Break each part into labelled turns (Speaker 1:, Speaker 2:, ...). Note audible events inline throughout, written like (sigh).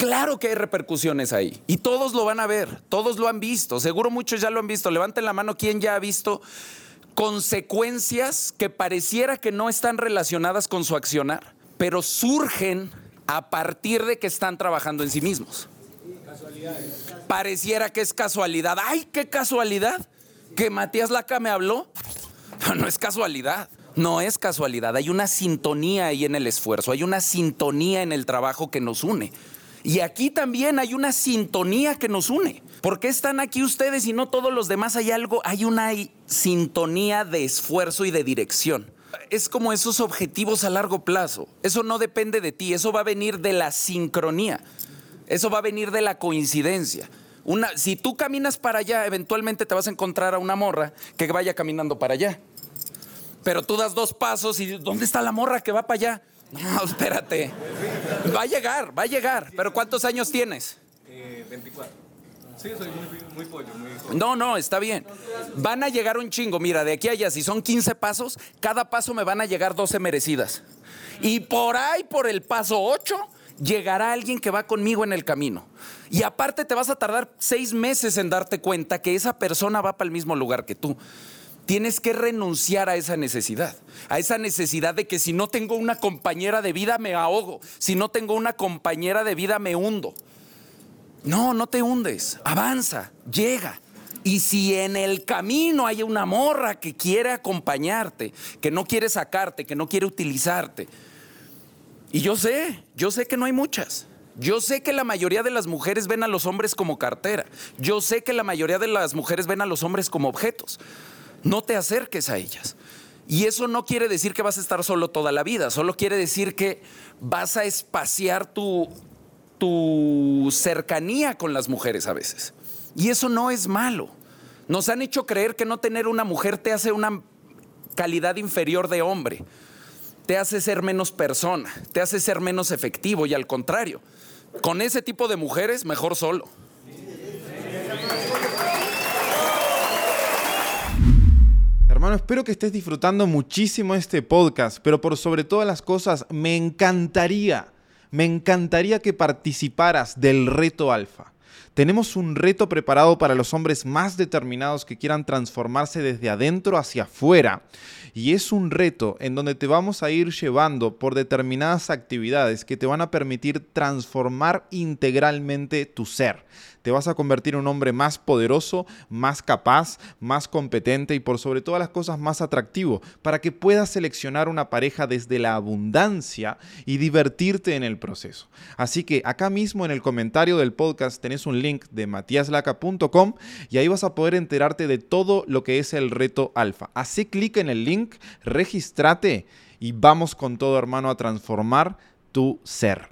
Speaker 1: Claro que hay repercusiones ahí y todos lo van a ver, todos lo han visto, seguro muchos ya lo han visto. Levanten la mano quien ya ha visto consecuencias que pareciera que no están relacionadas con su accionar, pero surgen a partir de que están trabajando en sí mismos. Pareciera que es casualidad. ¡Ay, qué casualidad! Que Matías Laca me habló. No es casualidad. No es casualidad. Hay una sintonía ahí en el esfuerzo. Hay una sintonía en el trabajo que nos une. Y aquí también hay una sintonía que nos une. ¿Por qué están aquí ustedes y no todos los demás? Hay algo, hay una sintonía de esfuerzo y de dirección. Es como esos objetivos a largo plazo. Eso no depende de ti, eso va a venir de la sincronía. Eso va a venir de la coincidencia. Si tú caminas para allá, eventualmente te vas a encontrar a una morra que vaya caminando para allá. Pero tú das dos pasos y ¿dónde está la morra que va para allá? (laughs) No, espérate. Va a llegar, va a llegar. ¿Pero cuántos años tienes?
Speaker 2: 24. Sí, soy muy, pollo,
Speaker 1: No, no, está bien. Van a llegar un chingo. Mira, de aquí a allá, si son 15 pasos, cada paso me van a llegar 12 merecidas. Y por ahí, por el paso 8, llegará alguien que va conmigo en el camino. Y aparte te vas a tardar seis meses en darte cuenta que esa persona va para el mismo lugar que tú. Tienes que renunciar a esa necesidad, a esa necesidad de que si no tengo una compañera de vida me ahogo, si no tengo una compañera de vida me hundo. No, no te hundes, avanza, llega. Y si en el camino hay una morra que quiere acompañarte, que no quiere sacarte, que no quiere utilizarte, y yo sé, yo sé que no hay muchas. Yo sé que la mayoría de las mujeres ven a los hombres como cartera. Yo sé que la mayoría de las mujeres ven a los hombres como objetos no te acerques a ellas. Y eso no quiere decir que vas a estar solo toda la vida, solo quiere decir que vas a espaciar tu, tu cercanía con las mujeres a veces. Y eso no es malo. Nos han hecho creer que no tener una mujer te hace una calidad inferior de hombre, te hace ser menos persona, te hace ser menos efectivo y al contrario, con ese tipo de mujeres mejor solo.
Speaker 3: Hermano, espero que estés disfrutando muchísimo este podcast, pero por sobre todas las cosas, me encantaría, me encantaría que participaras del reto alfa. Tenemos un reto preparado para los hombres más determinados que quieran transformarse desde adentro hacia afuera. Y es un reto en donde te vamos a ir llevando por determinadas actividades que te van a permitir transformar integralmente tu ser te vas a convertir en un hombre más poderoso, más capaz, más competente y por sobre todas las cosas más atractivo, para que puedas seleccionar una pareja desde la abundancia y divertirte en el proceso. Así que acá mismo en el comentario del podcast tenés un link de matiaslaca.com y ahí vas a poder enterarte de todo lo que es el reto alfa. Así clic en el link, registrate y vamos con todo hermano a transformar tu ser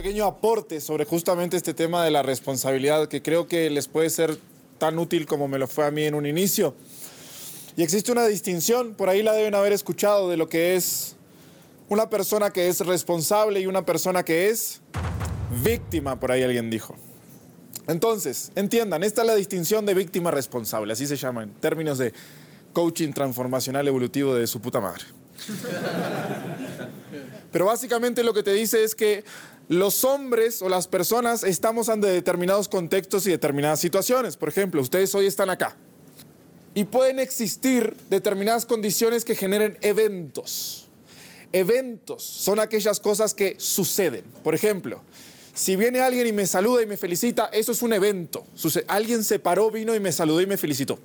Speaker 4: pequeño aporte sobre justamente este tema de la responsabilidad que creo que les puede ser tan útil como me lo fue a mí en un inicio. Y existe una distinción, por ahí la deben haber escuchado, de lo que es una persona que es responsable y una persona que es víctima, por ahí alguien dijo. Entonces, entiendan, esta es la distinción de víctima responsable, así se llama en términos de coaching transformacional evolutivo de su puta madre. (laughs) Pero básicamente lo que te dice es que los hombres o las personas estamos ante determinados contextos y determinadas situaciones. Por ejemplo, ustedes hoy están acá y pueden existir determinadas condiciones que generen eventos. Eventos son aquellas cosas que suceden. Por ejemplo, si viene alguien y me saluda y me felicita, eso es un evento. Alguien se paró, vino y me saludó y me felicitó.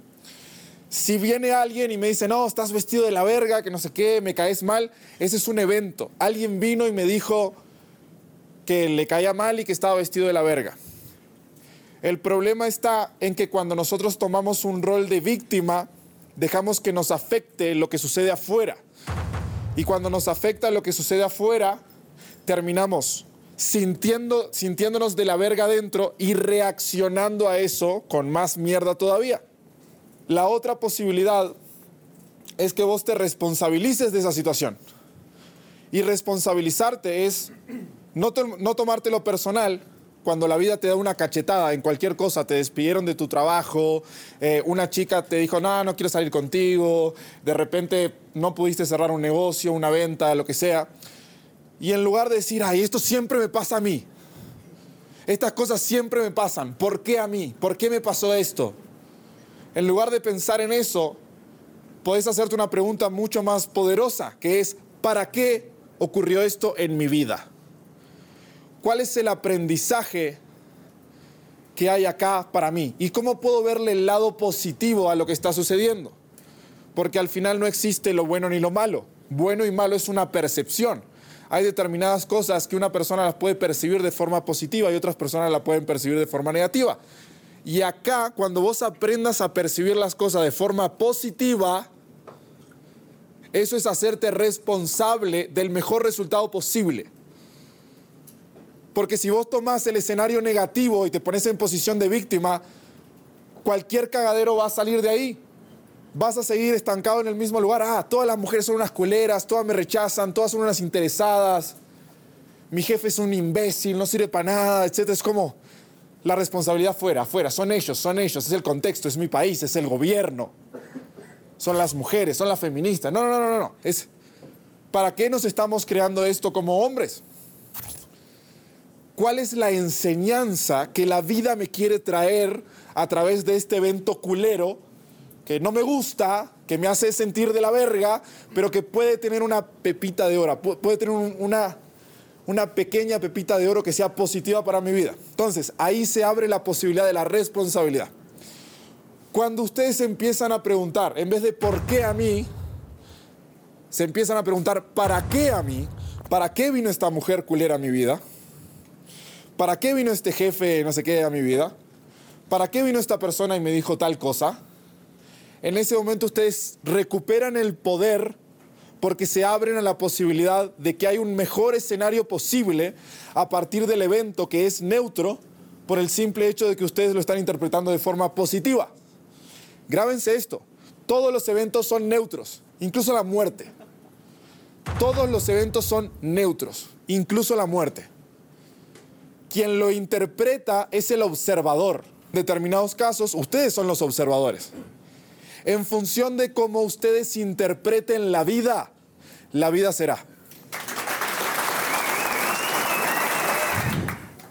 Speaker 4: Si viene alguien y me dice, no, estás vestido de la verga, que no sé qué, me caes mal, ese es un evento. Alguien vino y me dijo, que le caía mal y que estaba vestido de la verga. El problema está en que cuando nosotros tomamos un rol de víctima, dejamos que nos afecte lo que sucede afuera. Y cuando nos afecta lo que sucede afuera, terminamos sintiendo, sintiéndonos de la verga adentro y reaccionando a eso con más mierda todavía. La otra posibilidad es que vos te responsabilices de esa situación. Y responsabilizarte es no, tomártelo personal cuando la vida te da una cachetada en cualquier cosa, te despidieron de tu trabajo, eh, una chica te dijo, no, no quiero salir contigo, de repente no pudiste cerrar un negocio, una venta, lo que sea. Y en lugar de decir, ay, esto siempre me pasa a mí. Estas cosas siempre me pasan. ¿Por qué a mí? ¿Por qué me pasó esto? En lugar de pensar en eso, puedes hacerte una pregunta mucho más poderosa, que es, ¿para qué ocurrió esto en mi vida? ¿Cuál es el aprendizaje que hay acá para mí? ¿Y cómo puedo verle el lado positivo a lo que está sucediendo? Porque al final no existe lo bueno ni lo malo. Bueno y malo es una percepción. Hay determinadas cosas que una persona las puede percibir de forma positiva y otras personas las pueden percibir de forma negativa. Y acá, cuando vos aprendas a percibir las cosas de forma positiva, eso es hacerte responsable del mejor resultado posible. Porque si vos tomás el escenario negativo y te pones en posición de víctima, cualquier cagadero va a salir de ahí. Vas a seguir estancado en el mismo lugar. Ah, todas las mujeres son unas culeras, todas me rechazan, todas son unas interesadas. Mi jefe es un imbécil, no sirve para nada, etc. Es como la responsabilidad fuera, afuera. Son ellos, son ellos, es el contexto, es mi país, es el gobierno. Son las mujeres, son las feministas. No, no, no, no, no. Es, ¿Para qué nos estamos creando esto como hombres? ¿Cuál es la enseñanza que la vida me quiere traer a través de este evento culero que no me gusta, que me hace sentir de la verga, pero que puede tener una pepita de oro, puede tener una, una pequeña pepita de oro que sea positiva para mi vida? Entonces, ahí se abre la posibilidad de la responsabilidad. Cuando ustedes empiezan a preguntar, en vez de por qué a mí, se empiezan a preguntar, ¿para qué a mí? ¿Para qué vino esta mujer culera a mi vida? ¿para qué vino este jefe no sé qué a mi vida? ¿Para qué vino esta persona y me dijo tal cosa? En ese momento ustedes recuperan el poder porque se abren a la posibilidad de que hay un mejor escenario posible a partir del evento que es neutro por el simple hecho de que ustedes lo están interpretando de forma positiva. Grábense esto, todos los eventos son neutros, incluso la muerte. Todos los eventos son neutros, incluso la muerte. Quien lo interpreta es el observador. En determinados casos, ustedes son los observadores. En función de cómo ustedes interpreten la vida, la vida será.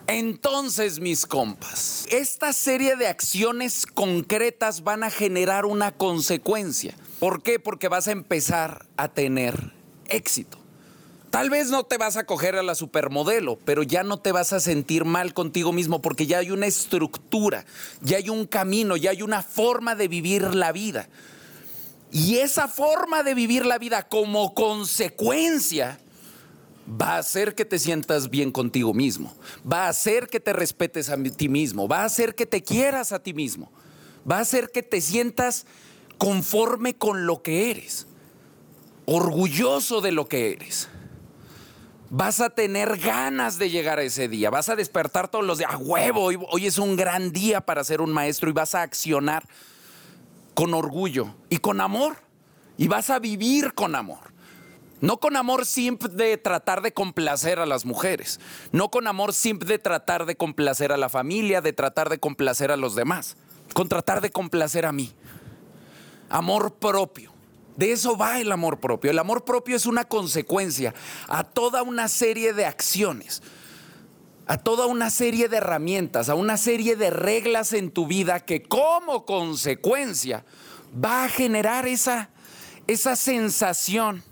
Speaker 1: Entonces, mis compas, esta serie de acciones concretas van a generar una consecuencia. ¿Por qué? Porque vas a empezar a tener éxito. Tal vez no te vas a coger a la supermodelo, pero ya no te vas a sentir mal contigo mismo porque ya hay una estructura, ya hay un camino, ya hay una forma de vivir la vida. Y esa forma de vivir la vida como consecuencia va a hacer que te sientas bien contigo mismo, va a hacer que te respetes a ti mismo, va a hacer que te quieras a ti mismo, va a hacer que te sientas conforme con lo que eres, orgulloso de lo que eres vas a tener ganas de llegar a ese día. Vas a despertar todos los días. A huevo, hoy, es un gran día para ser un maestro y vas a accionar con orgullo y con amor. Y vas a vivir con amor. No con amor simple de tratar de complacer a las mujeres. No con amor simple de tratar de complacer a la familia, de tratar de complacer a los demás. Con tratar de complacer a mí. Amor propio. De eso va el amor propio. El amor propio es una consecuencia a toda una serie de acciones, a toda una serie de herramientas, a una serie de reglas en tu vida que como consecuencia va a generar esa, esa sensación.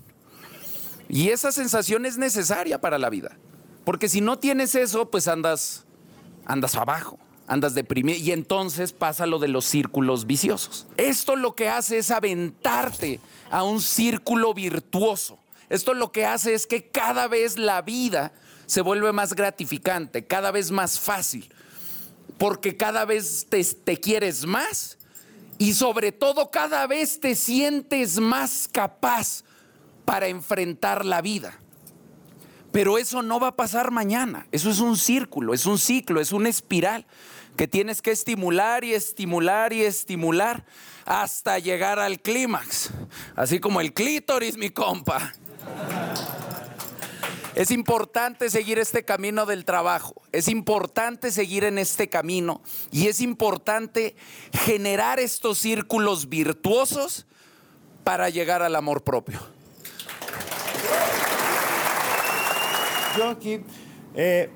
Speaker 1: Y esa sensación es necesaria para la vida. Porque si no tienes eso, pues andas, andas abajo andas deprimido y entonces pasa lo de los círculos viciosos. Esto lo que hace es aventarte a un círculo virtuoso. Esto lo que hace es que cada vez la vida se vuelve más gratificante, cada vez más fácil, porque cada vez te, te quieres más y sobre todo cada vez te sientes más capaz para enfrentar la vida. Pero eso no va a pasar mañana. Eso es un círculo, es un ciclo, es una espiral que tienes que estimular y estimular y estimular hasta llegar al clímax. Así como el clítoris, mi compa. Es importante seguir este camino del trabajo, es importante seguir en este camino y es importante generar estos círculos virtuosos para llegar al amor propio.
Speaker 5: yo aquí, eh,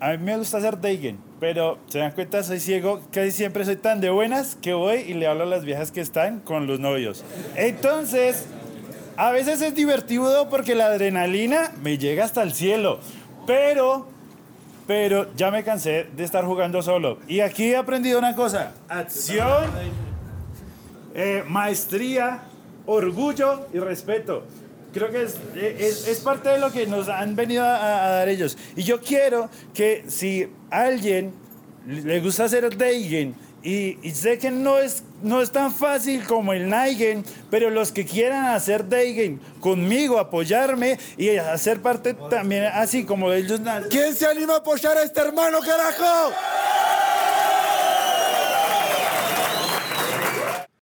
Speaker 5: a mí me gusta hacer Deigen, pero se dan cuenta, soy ciego, casi siempre soy tan de buenas que voy y le hablo a las viejas que están con los novios. Entonces, a veces es divertido porque la adrenalina me llega hasta el cielo, pero, pero ya me cansé de estar jugando solo. Y aquí he aprendido una cosa, acción, eh, maestría, orgullo y respeto. Creo que es, es- es parte de lo que nos han venido a, a dar ellos. Y yo quiero que si a alguien le gusta hacer Deigen y, y sé que no es, no es tan fácil como el Naigen, pero los que quieran hacer Deigen conmigo, apoyarme y hacer parte también así como ellos.
Speaker 4: ¿Quién se anima a apoyar a este hermano, carajo?